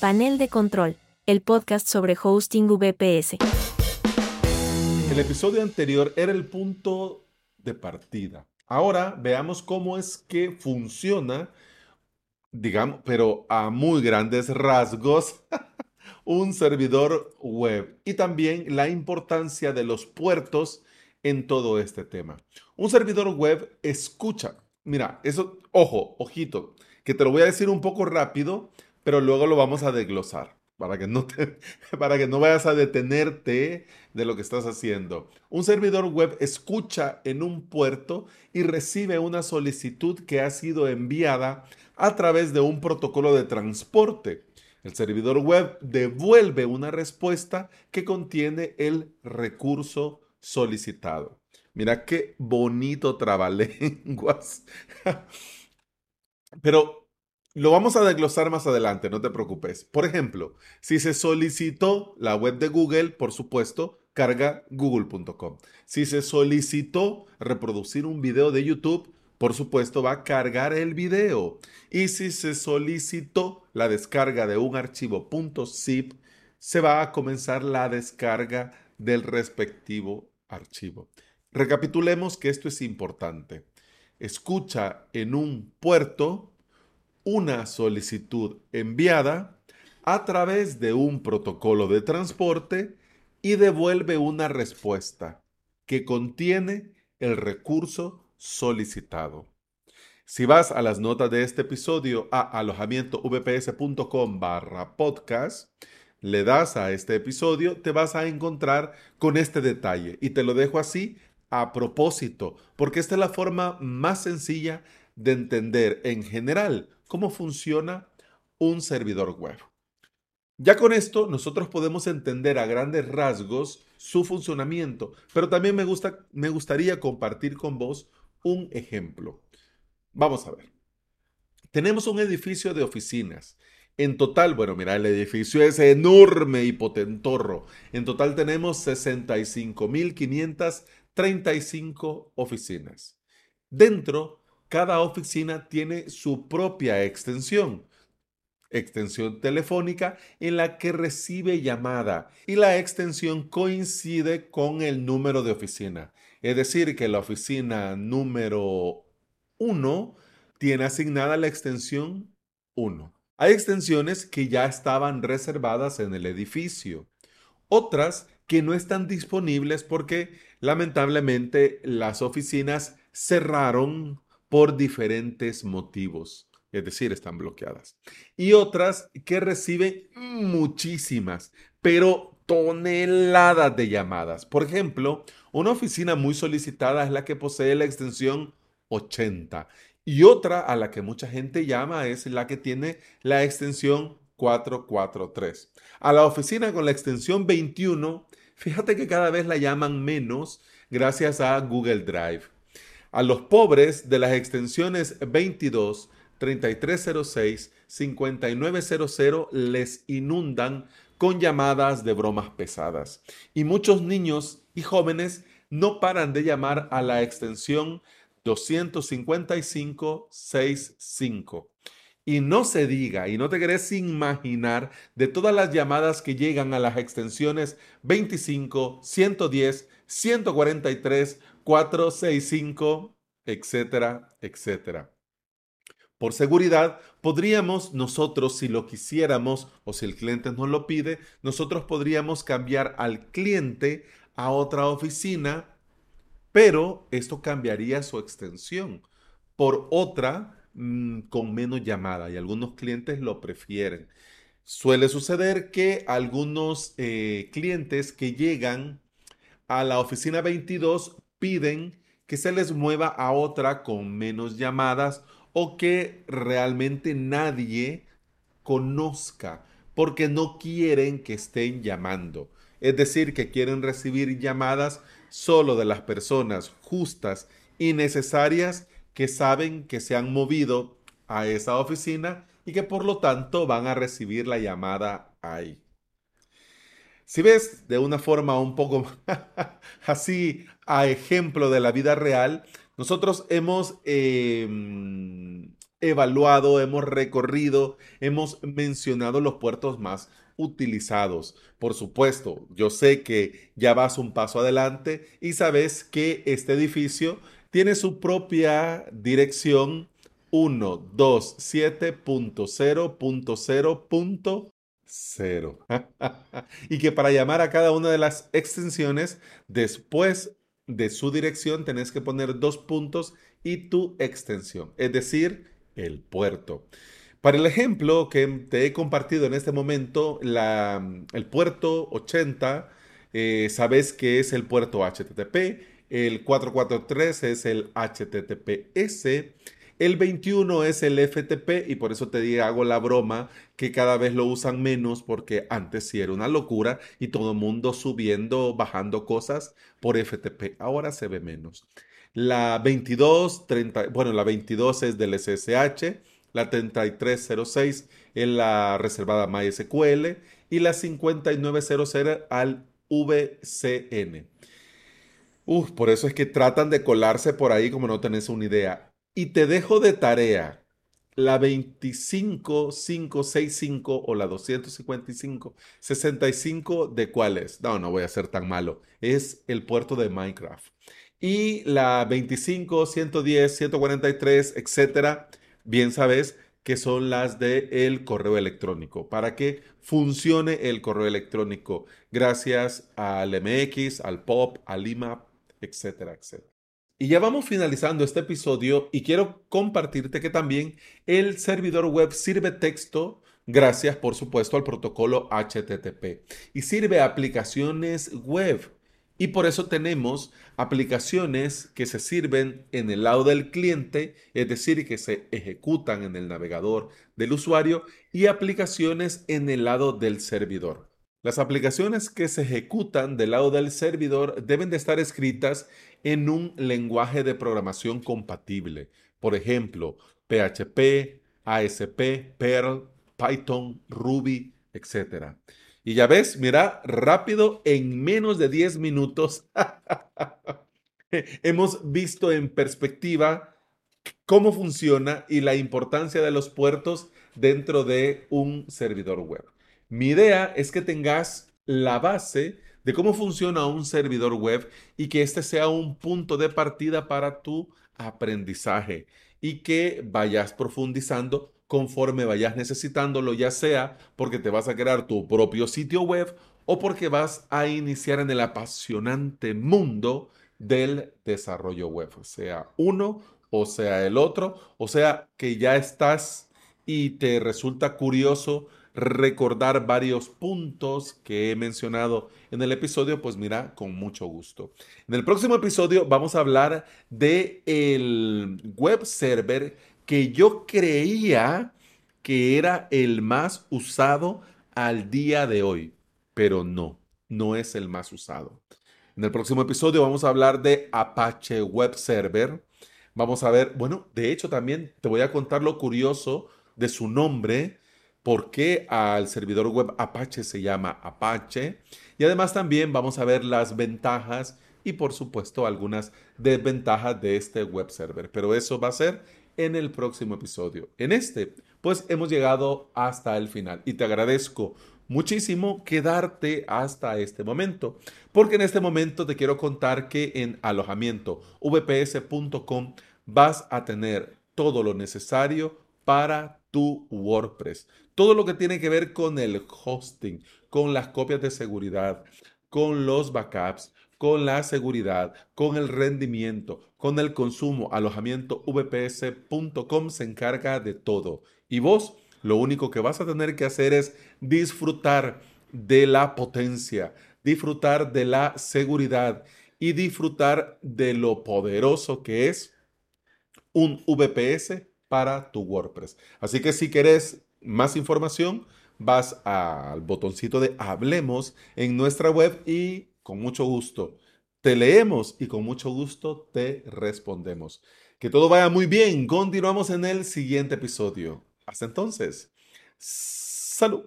Panel de Control, el podcast sobre hosting VPS. El episodio anterior era el punto de partida. Ahora veamos cómo es que funciona, digamos, pero a muy grandes rasgos, un servidor web y también la importancia de los puertos en todo este tema. Un servidor web escucha. Mira, eso, ojo, ojito, que te lo voy a decir un poco rápido, pero luego lo vamos a desglosar para que no para que no vayas a detenerte de lo que estás haciendo. Un servidor web escucha en un puerto y recibe una solicitud que ha sido enviada a través de un protocolo de transporte. El servidor web devuelve una respuesta que contiene el recurso solicitado. Mira qué bonito trabalenguas. Pero lo vamos a desglosar más adelante, no te preocupes. Por ejemplo, si se solicitó la web de Google, por supuesto, carga google.com. Si se solicitó reproducir un video de YouTube, por supuesto va a cargar el video. Y si se solicitó la descarga de un archivo .zip, se va a comenzar la descarga del respectivo archivo. Recapitulemos que esto es importante. Escucha en un puerto una solicitud enviada a través de un protocolo de transporte y devuelve una respuesta que contiene el recurso solicitado. Si vas a las notas de este episodio a alojamientovps.com barra podcast, le das a este episodio, te vas a encontrar con este detalle. Y te lo dejo así a propósito, porque esta es la forma más sencilla de entender en general cómo funciona un servidor web. Ya con esto nosotros podemos entender a grandes rasgos su funcionamiento, pero también me, gusta, me gustaría compartir con vos un ejemplo. Vamos a ver. Tenemos un edificio de oficinas en total, bueno, mira, el edificio es enorme y potentorro. En total tenemos 65.535 oficinas. Dentro, cada oficina tiene su propia extensión. Extensión telefónica en la que recibe llamada y la extensión coincide con el número de oficina. Es decir, que la oficina número 1 tiene asignada la extensión 1. Hay extensiones que ya estaban reservadas en el edificio, otras que no están disponibles porque lamentablemente las oficinas cerraron por diferentes motivos, es decir, están bloqueadas. Y otras que reciben muchísimas, pero toneladas de llamadas. Por ejemplo, una oficina muy solicitada es la que posee la extensión 80 y otra a la que mucha gente llama es la que tiene la extensión 443. A la oficina con la extensión 21, fíjate que cada vez la llaman menos gracias a Google Drive. A los pobres de las extensiones 22, 3306, 5900 les inundan con llamadas de bromas pesadas. Y muchos niños y jóvenes no paran de llamar a la extensión 255-65. Y no se diga, y no te querés imaginar de todas las llamadas que llegan a las extensiones 25, 110, 143, 465, etcétera, etcétera. Por seguridad, podríamos nosotros, si lo quisiéramos o si el cliente nos lo pide, nosotros podríamos cambiar al cliente a otra oficina pero esto cambiaría su extensión por otra mm, con menos llamada y algunos clientes lo prefieren. Suele suceder que algunos eh, clientes que llegan a la oficina 22 piden que se les mueva a otra con menos llamadas o que realmente nadie conozca porque no quieren que estén llamando. Es decir, que quieren recibir llamadas solo de las personas justas y necesarias que saben que se han movido a esa oficina y que por lo tanto van a recibir la llamada ahí. Si ves de una forma un poco así a ejemplo de la vida real, nosotros hemos em, evaluado, hemos recorrido, hemos mencionado los puertos más utilizados. Por supuesto, yo sé que ya vas un paso adelante y sabes que este edificio tiene su propia dirección 127.0.0.0 y que para llamar a cada una de las extensiones, después de su dirección tenés que poner dos puntos y tu extensión, es decir, el puerto. Para el ejemplo que te he compartido en este momento, el puerto 80, eh, sabes que es el puerto HTTP, el 443 es el HTTPS, el 21 es el FTP y por eso te hago la broma que cada vez lo usan menos porque antes sí era una locura y todo el mundo subiendo, bajando cosas por FTP. Ahora se ve menos. La 22, 30, bueno, la 22 es del SSH, la 3306 es la reservada MySQL y la 5900 al VCN. Uf, por eso es que tratan de colarse por ahí como no tenés una idea. Y te dejo de tarea la 25565 o la 255 65 de cuál es. No, no voy a ser tan malo. Es el puerto de Minecraft. Y la 25, 110, 143, etcétera, bien sabes que son las el correo electrónico, para que funcione el correo electrónico gracias al MX, al POP, al IMAP, etcétera, etcétera. Y ya vamos finalizando este episodio y quiero compartirte que también el servidor web sirve texto gracias, por supuesto, al protocolo HTTP y sirve aplicaciones web y por eso tenemos aplicaciones que se sirven en el lado del cliente, es decir, que se ejecutan en el navegador del usuario, y aplicaciones en el lado del servidor. Las aplicaciones que se ejecutan del lado del servidor deben de estar escritas en un lenguaje de programación compatible. Por ejemplo, PHP, ASP, Perl, Python, Ruby, etc. Y ya ves, mira, rápido, en menos de 10 minutos, hemos visto en perspectiva cómo funciona y la importancia de los puertos dentro de un servidor web. Mi idea es que tengas la base de cómo funciona un servidor web y que este sea un punto de partida para tu aprendizaje y que vayas profundizando conforme vayas necesitándolo, ya sea porque te vas a crear tu propio sitio web o porque vas a iniciar en el apasionante mundo del desarrollo web, sea uno o sea el otro, o sea que ya estás y te resulta curioso recordar varios puntos que he mencionado en el episodio, pues mira, con mucho gusto. En el próximo episodio vamos a hablar de el web server que yo creía que era el más usado al día de hoy, pero no, no es el más usado. En el próximo episodio vamos a hablar de Apache Web Server. Vamos a ver, bueno, de hecho también te voy a contar lo curioso de su nombre, por qué al servidor web Apache se llama Apache. Y además también vamos a ver las ventajas y por supuesto algunas desventajas de este web server. Pero eso va a ser en el próximo episodio. En este, pues hemos llegado hasta el final y te agradezco muchísimo quedarte hasta este momento, porque en este momento te quiero contar que en alojamiento vps.com vas a tener todo lo necesario para tu WordPress. Todo lo que tiene que ver con el hosting, con las copias de seguridad, con los backups, con la seguridad, con el rendimiento, con el consumo. Alojamiento vps.com se encarga de todo. Y vos lo único que vas a tener que hacer es disfrutar de la potencia, disfrutar de la seguridad y disfrutar de lo poderoso que es un VPS para tu WordPress. Así que si querés más información, vas al botoncito de Hablemos en nuestra web y con mucho gusto te leemos y con mucho gusto te respondemos. Que todo vaya muy bien. Continuamos en el siguiente episodio. Hasta entonces. Salud.